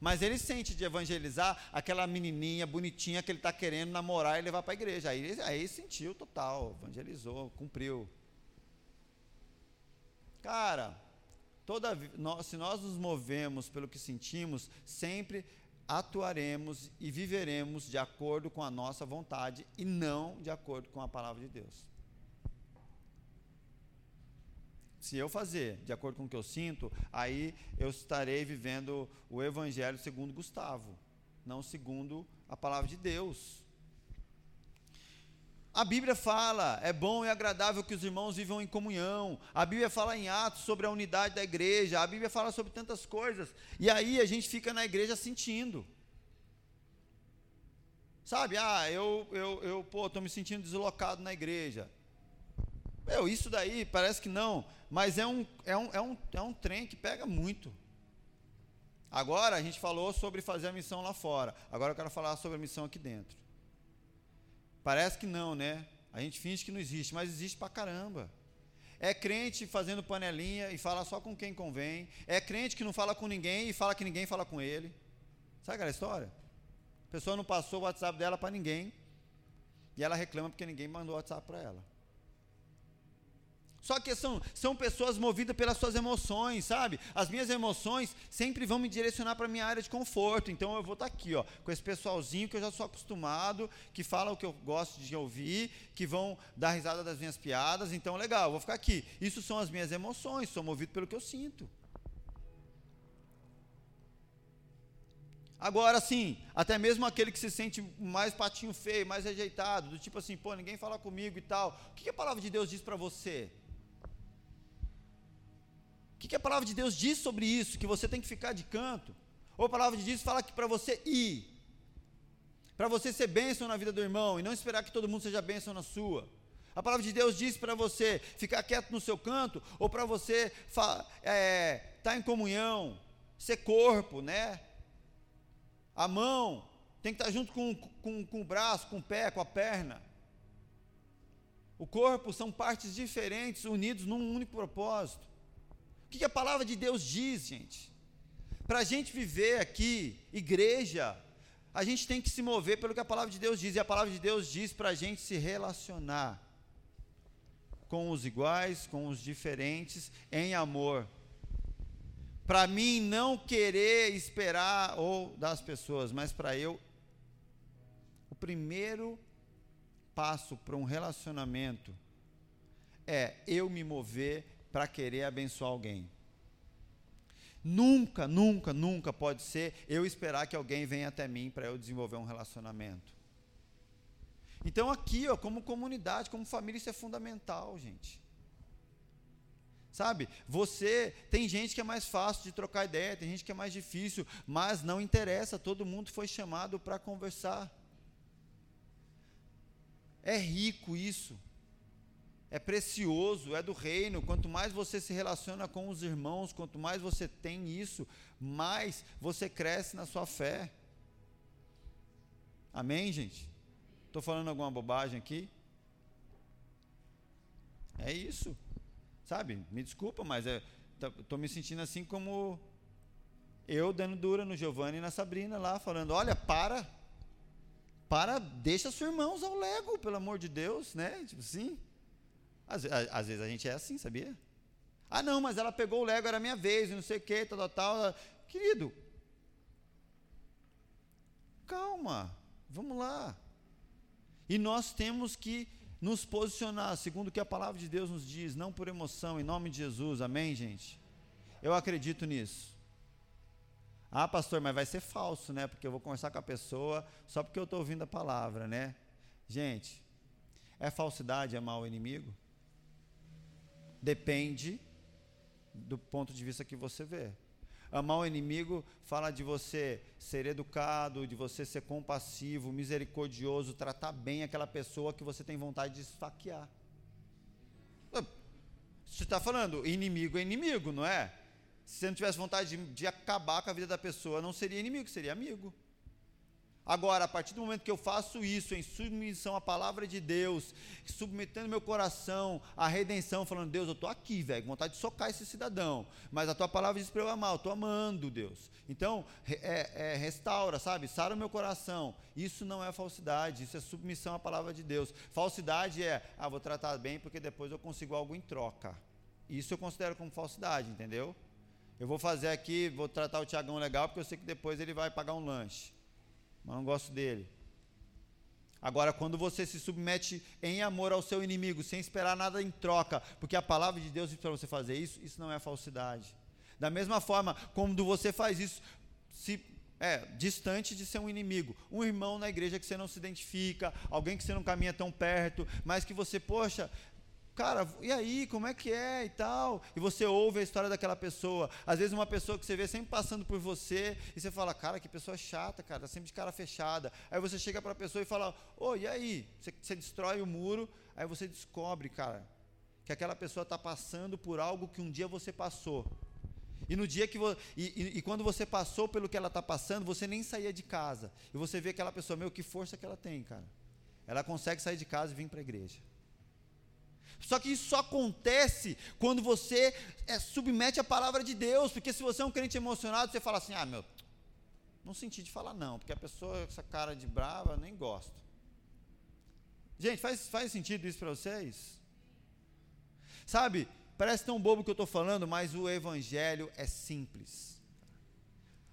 Mas ele sente de evangelizar aquela menininha bonitinha que ele está querendo namorar e levar para a igreja. Aí, aí sentiu total, evangelizou, cumpriu. Cara, toda, nós, se nós nos movemos pelo que sentimos, sempre atuaremos e viveremos de acordo com a nossa vontade e não de acordo com a palavra de Deus. Se eu fazer de acordo com o que eu sinto, aí eu estarei vivendo o Evangelho segundo Gustavo, não segundo a palavra de Deus. A Bíblia fala, é bom e agradável que os irmãos vivam em comunhão. A Bíblia fala em Atos sobre a unidade da igreja. A Bíblia fala sobre tantas coisas. E aí a gente fica na igreja sentindo. Sabe, ah, eu, eu, eu pô, estou me sentindo deslocado na igreja. Meu, isso daí parece que não, mas é um, é um, é um, é um trem que pega muito. Agora a gente falou sobre fazer a missão lá fora. Agora eu quero falar sobre a missão aqui dentro. Parece que não, né? A gente finge que não existe, mas existe pra caramba. É crente fazendo panelinha e fala só com quem convém. É crente que não fala com ninguém e fala que ninguém fala com ele. Sabe aquela história? A pessoa não passou o WhatsApp dela para ninguém. E ela reclama porque ninguém mandou o WhatsApp para ela. Só que são, são pessoas movidas pelas suas emoções, sabe? As minhas emoções sempre vão me direcionar para minha área de conforto. Então eu vou estar tá aqui, ó, com esse pessoalzinho que eu já sou acostumado, que fala o que eu gosto de ouvir, que vão dar risada das minhas piadas. Então, legal, vou ficar aqui. Isso são as minhas emoções, sou movido pelo que eu sinto. Agora sim, até mesmo aquele que se sente mais patinho feio, mais rejeitado, do tipo assim, pô, ninguém fala comigo e tal. O que a palavra de Deus diz para você? Que, que a palavra de Deus diz sobre isso? Que você tem que ficar de canto? Ou a palavra de Deus fala que para você ir, para você ser bênção na vida do irmão e não esperar que todo mundo seja bênção na sua. A palavra de Deus diz para você ficar quieto no seu canto, ou para você estar é, tá em comunhão, ser corpo, né? A mão tem que estar tá junto com, com, com o braço, com o pé, com a perna. O corpo são partes diferentes, unidos num único propósito que, que a palavra de Deus diz, gente? Para a gente viver aqui, igreja, a gente tem que se mover pelo que a palavra de Deus diz, e a palavra de Deus diz para a gente se relacionar com os iguais, com os diferentes, em amor. Para mim não querer esperar ou das pessoas, mas para eu o primeiro passo para um relacionamento é eu me mover para querer abençoar alguém. Nunca, nunca, nunca pode ser eu esperar que alguém venha até mim para eu desenvolver um relacionamento. Então aqui, ó, como comunidade, como família, isso é fundamental, gente. Sabe? Você tem gente que é mais fácil de trocar ideia, tem gente que é mais difícil, mas não interessa, todo mundo foi chamado para conversar. É rico isso é precioso, é do reino. Quanto mais você se relaciona com os irmãos, quanto mais você tem isso, mais você cresce na sua fé. Amém, gente? Estou falando alguma bobagem aqui? É isso. Sabe? Me desculpa, mas estou tá, me sentindo assim como eu dando dura no Giovanni e na Sabrina lá, falando: olha, para. Para, deixa seus irmãos ao lego, pelo amor de Deus, né? Tipo assim. Às, às, vezes a gente é assim, sabia? Ah, não, mas ela pegou o Lego, era minha vez, não sei o que, tal, tal, tal. Querido, calma, vamos lá. E nós temos que nos posicionar segundo o que a palavra de Deus nos diz, não por emoção, em nome de Jesus, amém, gente? Eu acredito nisso. Ah, pastor, mas vai ser falso, né? Porque eu vou conversar com a pessoa só porque eu estou ouvindo a palavra, né? Gente, é falsidade amar o inimigo? Depende do ponto de vista que você vê. Amar o inimigo fala de você ser educado, de você ser compassivo, misericordioso, tratar bem aquela pessoa que você tem vontade de esfaquear. Você está falando, inimigo é inimigo, não é? Se você não tivesse vontade de, de acabar com a vida da pessoa, não seria inimigo, seria amigo. Agora, a partir do momento que eu faço isso em submissão à palavra de Deus, submetendo meu coração à redenção, falando, Deus, eu estou aqui, velho, com vontade de socar esse cidadão, mas a tua palavra diz para eu amar, eu estou amando, Deus. Então, é, é, restaura, sabe, sara o meu coração. Isso não é falsidade, isso é submissão à palavra de Deus. Falsidade é, ah, vou tratar bem porque depois eu consigo algo em troca. Isso eu considero como falsidade, entendeu? Eu vou fazer aqui, vou tratar o Tiagão legal porque eu sei que depois ele vai pagar um lanche mas não gosto dele. Agora, quando você se submete em amor ao seu inimigo, sem esperar nada em troca, porque a palavra de Deus diz para você fazer isso, isso não é falsidade. Da mesma forma, quando você faz isso, se é, distante de ser um inimigo, um irmão na igreja que você não se identifica, alguém que você não caminha tão perto, mas que você, poxa, cara, e aí, como é que é e tal? E você ouve a história daquela pessoa. Às vezes uma pessoa que você vê sempre passando por você e você fala, cara, que pessoa chata, cara, tá sempre de cara fechada. Aí você chega para a pessoa e fala, ô, oh, e aí? Você, você destrói o muro, aí você descobre, cara, que aquela pessoa está passando por algo que um dia você passou. E no dia que e, e, e, quando você passou pelo que ela está passando, você nem saía de casa. E você vê aquela pessoa, meu, que força que ela tem, cara. Ela consegue sair de casa e vir para a igreja. Só que isso só acontece quando você é, submete a palavra de Deus, porque se você é um crente emocionado, você fala assim: ah, meu, não senti de falar não, porque a pessoa com essa cara de brava, nem gosto. Gente, faz, faz sentido isso para vocês? Sabe, parece tão bobo que eu estou falando, mas o Evangelho é simples.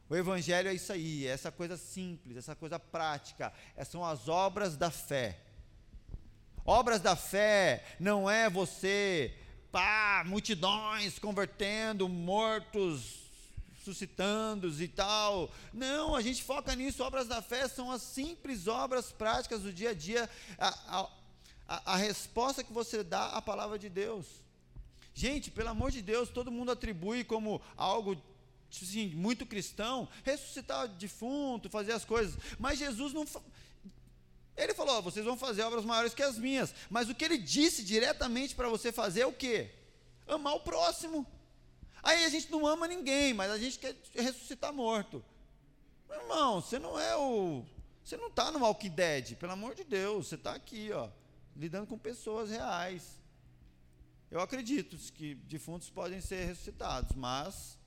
O Evangelho é isso aí, é essa coisa simples, essa coisa prática, são as obras da fé. Obras da fé não é você, pá, multidões convertendo, mortos suscitando e tal. Não, a gente foca nisso. Obras da fé são as simples obras práticas do dia a dia, a, a, a resposta que você dá à palavra de Deus. Gente, pelo amor de Deus, todo mundo atribui como algo assim, muito cristão, ressuscitar defunto, fazer as coisas. Mas Jesus não, ele falou: oh, vocês vão fazer obras maiores que as minhas. Mas o que ele disse diretamente para você fazer é o quê? Amar o próximo. Aí a gente não ama ninguém, mas a gente quer ressuscitar morto. Meu irmão, você não é o. Você não está no Walking Dead, pelo amor de Deus. Você está aqui, ó, lidando com pessoas reais. Eu acredito que defuntos podem ser ressuscitados, mas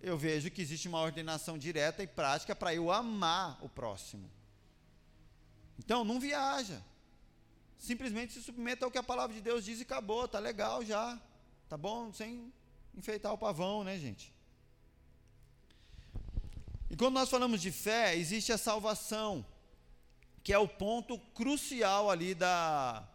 eu vejo que existe uma ordenação direta e prática para eu amar o próximo. Então, não viaja. simplesmente se submeta ao que a palavra de Deus diz e acabou, tá legal já. Tá bom? Sem enfeitar o pavão, né, gente? E quando nós falamos de fé, existe a salvação, que é o ponto crucial ali da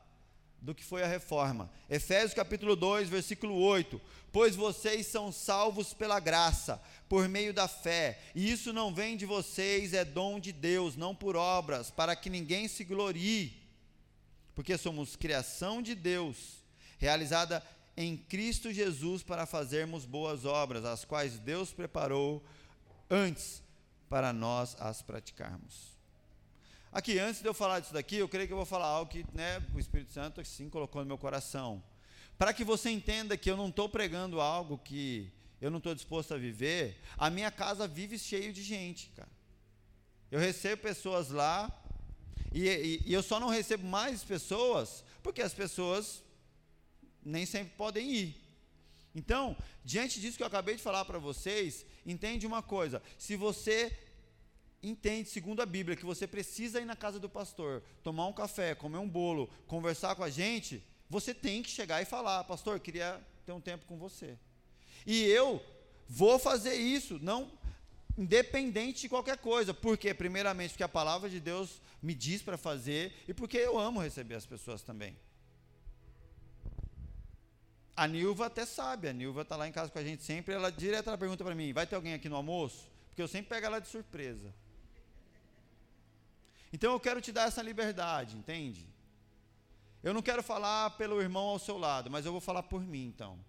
do que foi a reforma. Efésios capítulo 2, versículo 8: Pois vocês são salvos pela graça, por meio da fé, e isso não vem de vocês, é dom de Deus, não por obras, para que ninguém se glorie, porque somos criação de Deus, realizada em Cristo Jesus para fazermos boas obras, as quais Deus preparou antes para nós as praticarmos. Aqui, antes de eu falar disso daqui, eu creio que eu vou falar algo que né, o Espírito Santo sim colocou no meu coração. Para que você entenda que eu não estou pregando algo que eu não estou disposto a viver, a minha casa vive cheio de gente, cara. Eu recebo pessoas lá, e, e, e eu só não recebo mais pessoas, porque as pessoas nem sempre podem ir. Então, diante disso que eu acabei de falar para vocês, entende uma coisa: se você entende, segundo a Bíblia, que você precisa ir na casa do pastor, tomar um café, comer um bolo, conversar com a gente, você tem que chegar e falar: Pastor, queria ter um tempo com você. E eu vou fazer isso, não independente de qualquer coisa. Por quê? Primeiramente, porque a palavra de Deus me diz para fazer e porque eu amo receber as pessoas também. A Nilva até sabe, a Nilva está lá em casa com a gente sempre, ela direto ela pergunta para mim: vai ter alguém aqui no almoço? Porque eu sempre pego ela de surpresa. Então eu quero te dar essa liberdade, entende? Eu não quero falar pelo irmão ao seu lado, mas eu vou falar por mim então.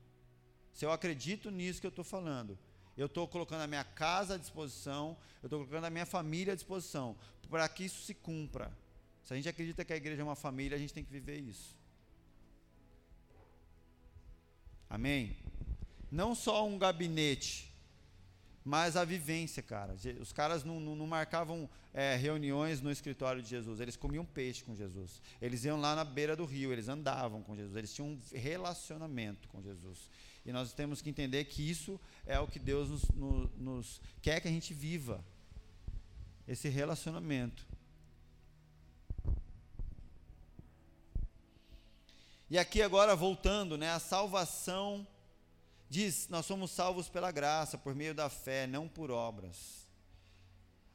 Se eu acredito nisso que eu estou falando, eu estou colocando a minha casa à disposição, eu estou colocando a minha família à disposição, para que isso se cumpra. Se a gente acredita que a igreja é uma família, a gente tem que viver isso. Amém? Não só um gabinete, mas a vivência, cara. Os caras não, não, não marcavam é, reuniões no escritório de Jesus, eles comiam peixe com Jesus. Eles iam lá na beira do rio, eles andavam com Jesus, eles tinham um relacionamento com Jesus. E nós temos que entender que isso é o que Deus nos, nos, nos quer que a gente viva. Esse relacionamento. E aqui agora voltando, né, a salvação Diz: Nós somos salvos pela graça, por meio da fé, não por obras.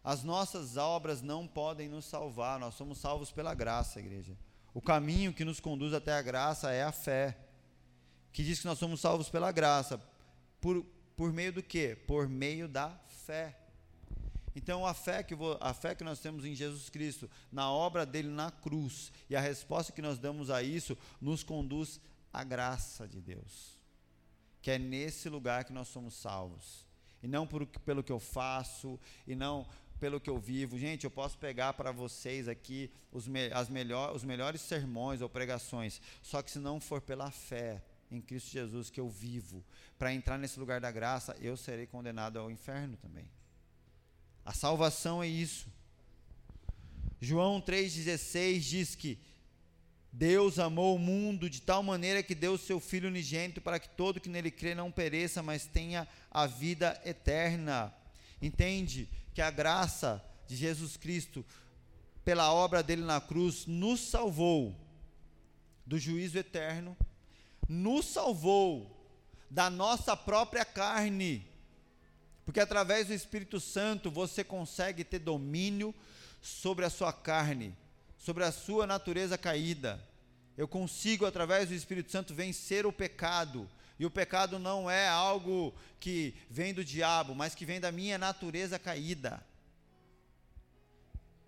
As nossas obras não podem nos salvar, nós somos salvos pela graça, igreja. O caminho que nos conduz até a graça é a fé, que diz que nós somos salvos pela graça. Por, por meio do quê? Por meio da fé. Então a fé que a fé que nós temos em Jesus Cristo, na obra dele na cruz, e a resposta que nós damos a isso nos conduz à graça de Deus que é nesse lugar que nós somos salvos. E não por, pelo que eu faço, e não pelo que eu vivo. Gente, eu posso pegar para vocês aqui os, me, as melhor, os melhores sermões ou pregações, só que se não for pela fé em Cristo Jesus que eu vivo, para entrar nesse lugar da graça, eu serei condenado ao inferno também. A salvação é isso. João 3,16 diz que Deus amou o mundo de tal maneira que deu o seu Filho unigênito para que todo que nele crê não pereça, mas tenha a vida eterna. Entende que a graça de Jesus Cristo, pela obra dele na cruz, nos salvou do juízo eterno, nos salvou da nossa própria carne, porque através do Espírito Santo você consegue ter domínio sobre a sua carne sobre a sua natureza caída. Eu consigo, através do Espírito Santo, vencer o pecado. E o pecado não é algo que vem do diabo, mas que vem da minha natureza caída.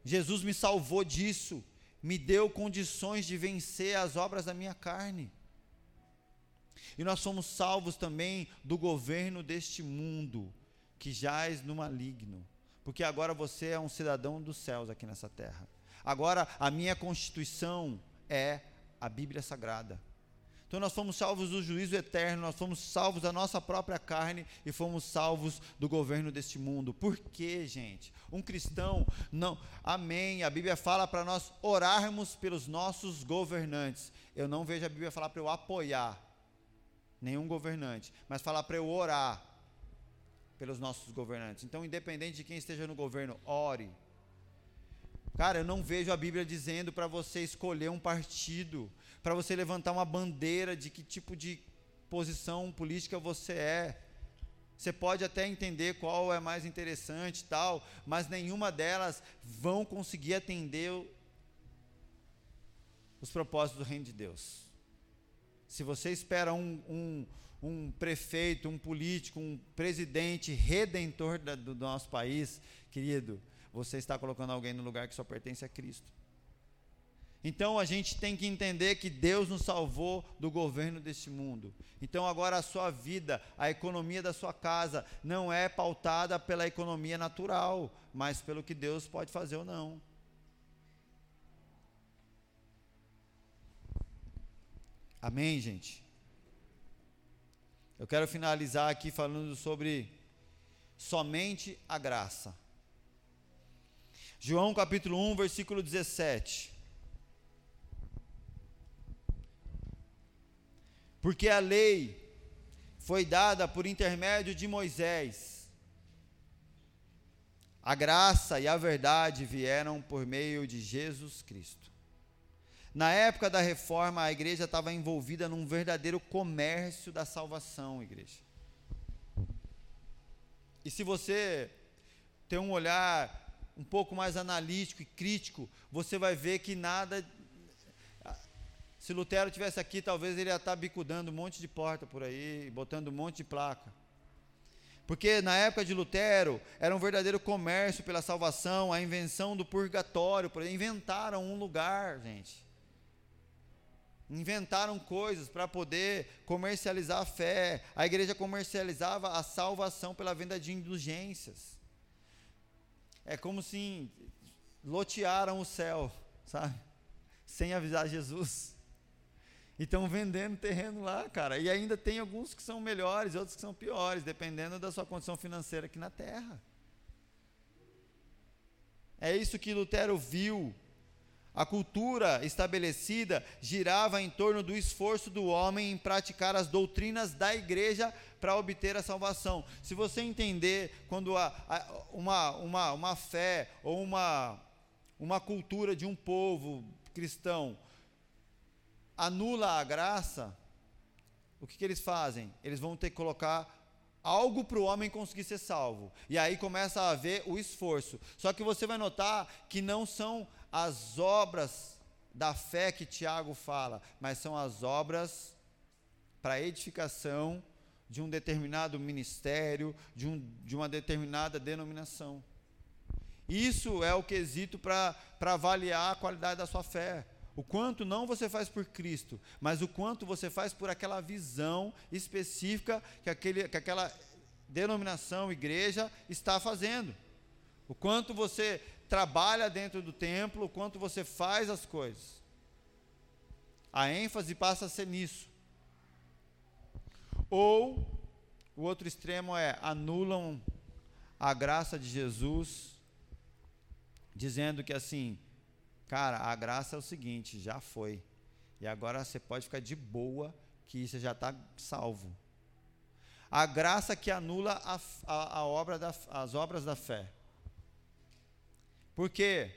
Jesus me salvou disso, me deu condições de vencer as obras da minha carne. E nós somos salvos também do governo deste mundo que jaz no maligno, porque agora você é um cidadão dos céus aqui nessa terra. Agora, a minha constituição é a Bíblia Sagrada. Então nós fomos salvos do juízo eterno, nós fomos salvos da nossa própria carne e fomos salvos do governo deste mundo. Por quê, gente? Um cristão não, amém. A Bíblia fala para nós orarmos pelos nossos governantes. Eu não vejo a Bíblia falar para eu apoiar nenhum governante, mas falar para eu orar pelos nossos governantes. Então, independente de quem esteja no governo, ore Cara, eu não vejo a Bíblia dizendo para você escolher um partido, para você levantar uma bandeira de que tipo de posição política você é. Você pode até entender qual é mais interessante e tal, mas nenhuma delas vão conseguir atender os propósitos do reino de Deus. Se você espera um, um, um prefeito, um político, um presidente redentor da, do nosso país, querido, você está colocando alguém no lugar que só pertence a Cristo. Então a gente tem que entender que Deus nos salvou do governo deste mundo. Então agora a sua vida, a economia da sua casa, não é pautada pela economia natural, mas pelo que Deus pode fazer ou não. Amém, gente? Eu quero finalizar aqui falando sobre somente a graça. João capítulo 1, versículo 17. Porque a lei foi dada por intermédio de Moisés. A graça e a verdade vieram por meio de Jesus Cristo. Na época da reforma, a igreja estava envolvida num verdadeiro comércio da salvação, igreja. E se você tem um olhar um pouco mais analítico e crítico, você vai ver que nada. Se Lutero tivesse aqui, talvez ele ia estar bicudando um monte de porta por aí, botando um monte de placa. Porque na época de Lutero era um verdadeiro comércio pela salvação, a invenção do purgatório, inventaram um lugar, gente inventaram coisas para poder comercializar a fé. A igreja comercializava a salvação pela venda de indulgências. É como se lotearam o céu, sabe? Sem avisar Jesus. E estão vendendo terreno lá, cara. E ainda tem alguns que são melhores, outros que são piores, dependendo da sua condição financeira aqui na terra. É isso que Lutero viu a cultura estabelecida girava em torno do esforço do homem em praticar as doutrinas da igreja para obter a salvação. Se você entender quando a, a, uma, uma, uma fé ou uma, uma cultura de um povo cristão anula a graça, o que, que eles fazem? Eles vão ter que colocar algo para o homem conseguir ser salvo. E aí começa a haver o esforço. Só que você vai notar que não são as obras da fé que Tiago fala, mas são as obras para edificação de um determinado ministério, de, um, de uma determinada denominação. Isso é o quesito para avaliar a qualidade da sua fé. O quanto não você faz por Cristo, mas o quanto você faz por aquela visão específica que, aquele, que aquela denominação, igreja, está fazendo. O quanto você trabalha dentro do templo, o quanto você faz as coisas. A ênfase passa a ser nisso. Ou o outro extremo é anulam a graça de Jesus, dizendo que assim, cara, a graça é o seguinte, já foi. E agora você pode ficar de boa que você já está salvo. A graça que anula a, a, a obra da, as obras da fé. Porque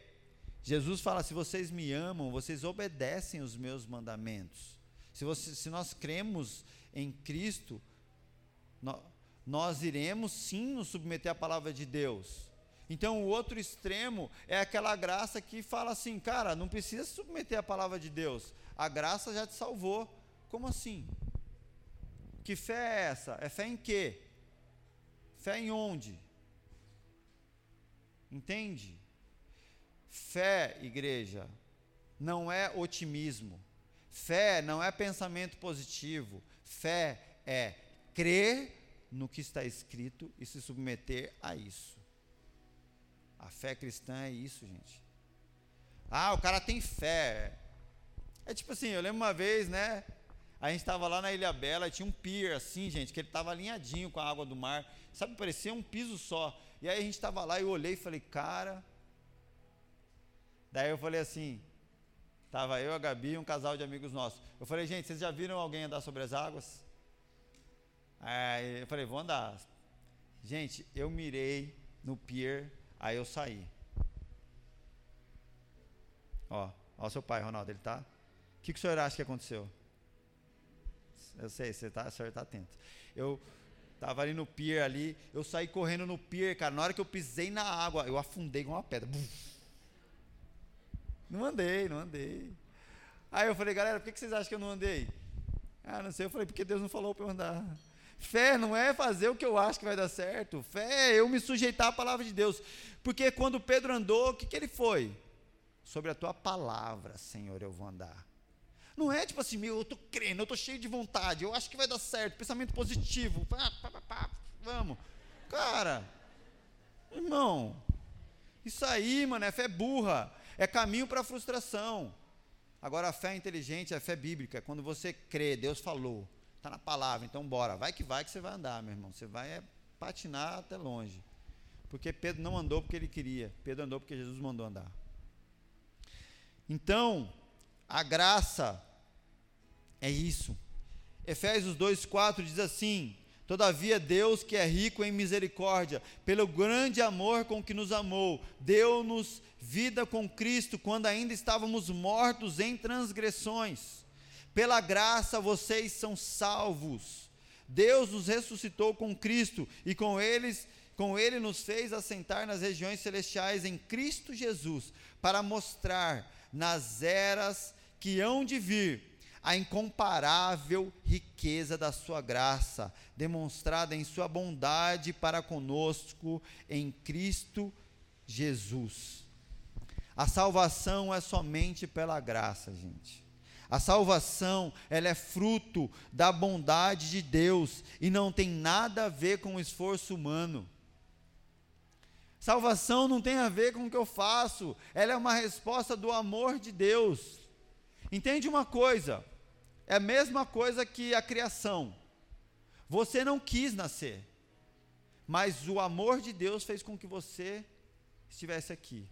Jesus fala: se vocês me amam, vocês obedecem os meus mandamentos. Se, você, se nós cremos em Cristo, nós, nós iremos sim nos submeter à palavra de Deus. Então, o outro extremo é aquela graça que fala assim, cara, não precisa submeter à palavra de Deus, a graça já te salvou. Como assim? Que fé é essa? É fé em quê? Fé em onde? Entende? Fé, igreja, não é otimismo. Fé não é pensamento positivo. Fé é crer no que está escrito e se submeter a isso. A fé cristã é isso, gente. Ah, o cara tem fé. É tipo assim, eu lembro uma vez, né? A gente estava lá na Ilha Bela tinha um pier assim, gente, que ele estava alinhadinho com a água do mar. Sabe, parecia um piso só. E aí a gente estava lá e eu olhei e falei, cara, Daí eu falei assim, tava eu, a Gabi e um casal de amigos nossos. Eu falei, gente, vocês já viram alguém andar sobre as águas? Aí eu falei, vou andar. Gente, eu mirei no pier, aí eu saí. Ó, ó seu pai, Ronaldo, ele tá. O que, que o senhor acha que aconteceu? Eu sei, você tá, o senhor está atento. Eu tava ali no pier ali, eu saí correndo no pier, cara. Na hora que eu pisei na água, eu afundei com uma pedra. Não andei, não andei. Aí eu falei, galera, por que vocês acham que eu não andei? Ah, não sei. Eu falei, porque Deus não falou para eu andar. Fé não é fazer o que eu acho que vai dar certo. Fé é eu me sujeitar à palavra de Deus. Porque quando Pedro andou, o que, que ele foi? Sobre a tua palavra, Senhor, eu vou andar. Não é tipo assim, meu, eu estou crendo, eu estou cheio de vontade, eu acho que vai dar certo, pensamento positivo, pá, pá, pá, vamos. Cara, irmão, isso aí, mano, é fé burra, é caminho para a frustração. Agora, a fé inteligente é a fé bíblica, é quando você crê, Deus falou, está na palavra, então bora, vai que vai que você vai andar, meu irmão, você vai é, patinar até longe. Porque Pedro não andou porque ele queria, Pedro andou porque Jesus mandou andar. Então, a graça é isso. Efésios 2,4 diz assim: Todavia, Deus, que é rico em misericórdia, pelo grande amor com que nos amou, deu-nos vida com Cristo quando ainda estávamos mortos em transgressões. Pela graça vocês são salvos. Deus nos ressuscitou com Cristo e com eles com ele nos fez assentar nas regiões celestiais em Cristo Jesus, para mostrar nas eras que hão de vir a incomparável riqueza da sua graça, demonstrada em sua bondade para conosco em Cristo Jesus. A salvação é somente pela graça, gente. A salvação, ela é fruto da bondade de Deus e não tem nada a ver com o esforço humano. Salvação não tem a ver com o que eu faço, ela é uma resposta do amor de Deus. Entende uma coisa? É a mesma coisa que a criação. Você não quis nascer, mas o amor de Deus fez com que você estivesse aqui.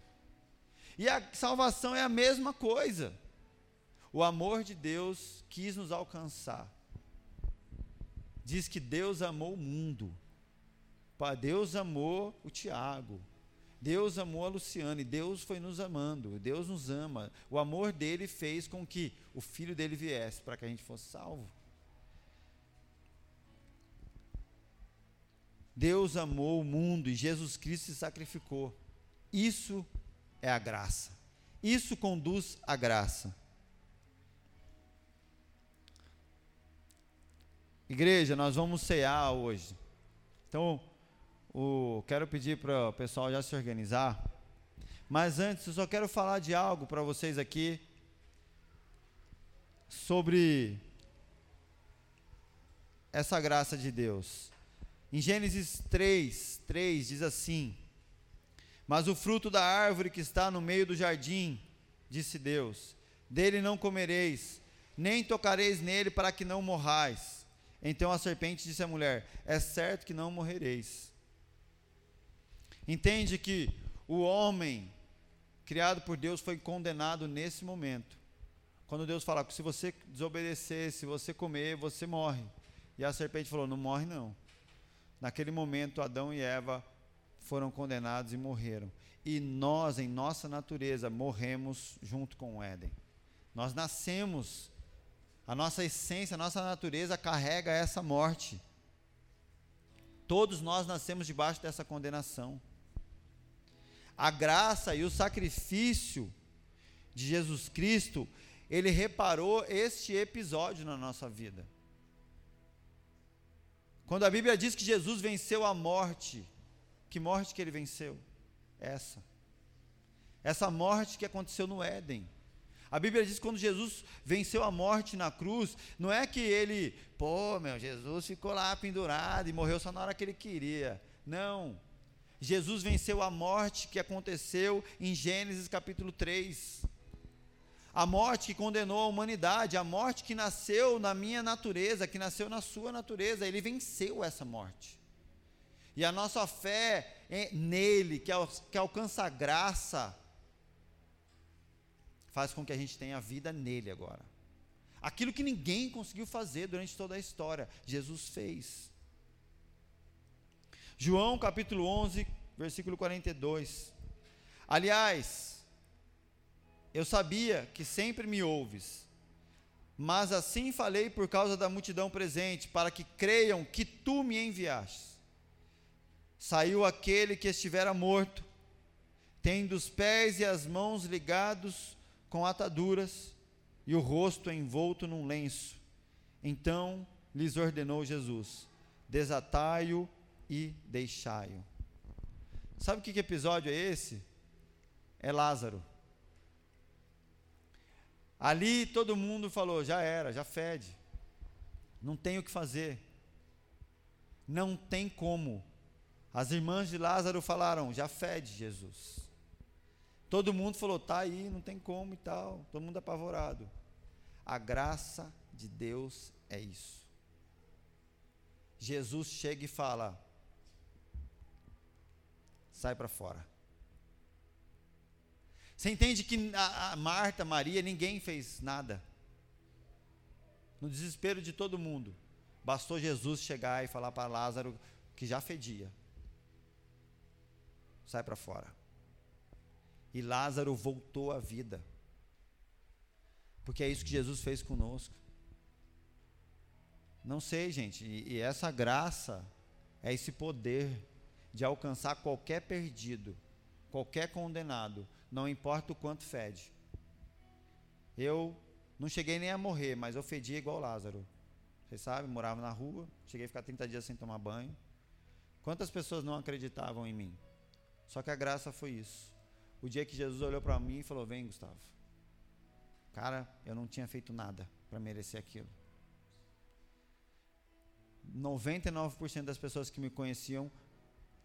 E a salvação é a mesma coisa. O amor de Deus quis nos alcançar. Diz que Deus amou o mundo Deus amou o Tiago. Deus amou a Luciane, Deus foi nos amando, Deus nos ama. O amor dele fez com que o filho dele viesse para que a gente fosse salvo. Deus amou o mundo e Jesus Cristo se sacrificou. Isso é a graça. Isso conduz à graça. Igreja, nós vamos cear hoje. Então, o, quero pedir para o pessoal já se organizar. Mas antes, eu só quero falar de algo para vocês aqui sobre essa graça de Deus. Em Gênesis 3, 3 diz assim: Mas o fruto da árvore que está no meio do jardim, disse Deus, dele não comereis, nem tocareis nele para que não morrais. Então a serpente disse à mulher: É certo que não morrereis. Entende que o homem criado por Deus foi condenado nesse momento. Quando Deus fala se você desobedecer, se você comer, você morre. E a serpente falou: não morre não. Naquele momento, Adão e Eva foram condenados e morreram. E nós, em nossa natureza, morremos junto com o Éden. Nós nascemos, a nossa essência, a nossa natureza carrega essa morte. Todos nós nascemos debaixo dessa condenação a graça e o sacrifício de Jesus Cristo, ele reparou este episódio na nossa vida. Quando a Bíblia diz que Jesus venceu a morte, que morte que ele venceu? Essa. Essa morte que aconteceu no Éden. A Bíblia diz que quando Jesus venceu a morte na cruz, não é que ele, pô, meu, Jesus ficou lá pendurado e morreu só na hora que ele queria. Não. Jesus venceu a morte que aconteceu em Gênesis capítulo 3. A morte que condenou a humanidade, a morte que nasceu na minha natureza, que nasceu na sua natureza, ele venceu essa morte. E a nossa fé é nele, que, que alcança a graça, faz com que a gente tenha vida nele agora. Aquilo que ninguém conseguiu fazer durante toda a história, Jesus fez. João capítulo 11, versículo 42. Aliás, Eu sabia que sempre me ouves, mas assim falei por causa da multidão presente, para que creiam que tu me enviaste. Saiu aquele que estivera morto, tendo os pés e as mãos ligados com ataduras e o rosto envolto num lenço. Então lhes ordenou Jesus: desatai-o e deixai-o. Sabe que, que episódio é esse? É Lázaro. Ali todo mundo falou: já era, já fede. Não tem o que fazer. Não tem como. As irmãs de Lázaro falaram: já fede, Jesus. Todo mundo falou: tá aí, não tem como e tal. Todo mundo apavorado. A graça de Deus é isso. Jesus chega e fala: sai para fora. Você entende que a, a Marta, Maria, ninguém fez nada. No desespero de todo mundo, bastou Jesus chegar e falar para Lázaro que já fedia. Sai para fora. E Lázaro voltou à vida. Porque é isso que Jesus fez conosco. Não sei, gente, e, e essa graça é esse poder de alcançar qualquer perdido, qualquer condenado, não importa o quanto fede. Eu não cheguei nem a morrer, mas eu fedia igual Lázaro. Vocês sabem, morava na rua, cheguei a ficar 30 dias sem tomar banho. Quantas pessoas não acreditavam em mim? Só que a graça foi isso. O dia que Jesus olhou para mim e falou: Vem, Gustavo. Cara, eu não tinha feito nada para merecer aquilo. 99% das pessoas que me conheciam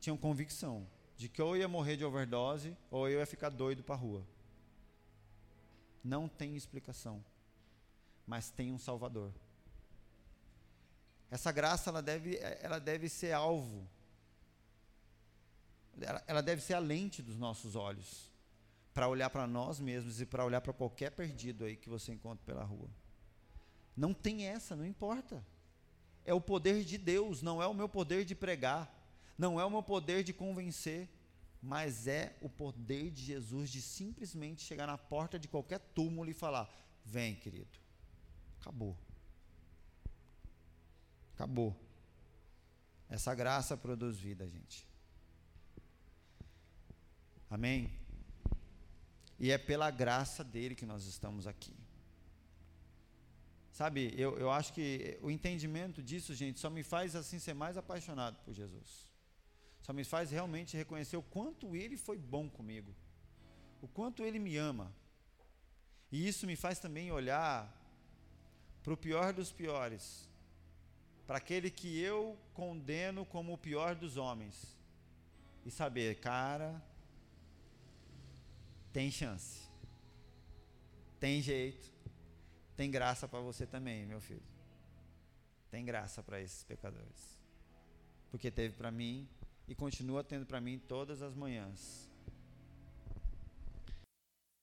tinham convicção de que ou ia morrer de overdose ou eu ia ficar doido para rua. Não tem explicação, mas tem um Salvador. Essa graça ela deve, ela deve ser alvo, ela, ela deve ser a lente dos nossos olhos para olhar para nós mesmos e para olhar para qualquer perdido aí que você encontre pela rua. Não tem essa, não importa. É o poder de Deus, não é o meu poder de pregar não é o meu poder de convencer, mas é o poder de Jesus de simplesmente chegar na porta de qualquer túmulo e falar: Vem, querido. Acabou. Acabou. Essa graça produz vida, gente. Amém? E é pela graça dele que nós estamos aqui. Sabe, eu, eu acho que o entendimento disso, gente, só me faz assim ser mais apaixonado por Jesus. Só me faz realmente reconhecer o quanto Ele foi bom comigo, o quanto Ele me ama. E isso me faz também olhar para o pior dos piores, para aquele que eu condeno como o pior dos homens, e saber, cara, tem chance, tem jeito, tem graça para você também, meu filho. Tem graça para esses pecadores. Porque teve para mim e continua tendo para mim todas as manhãs.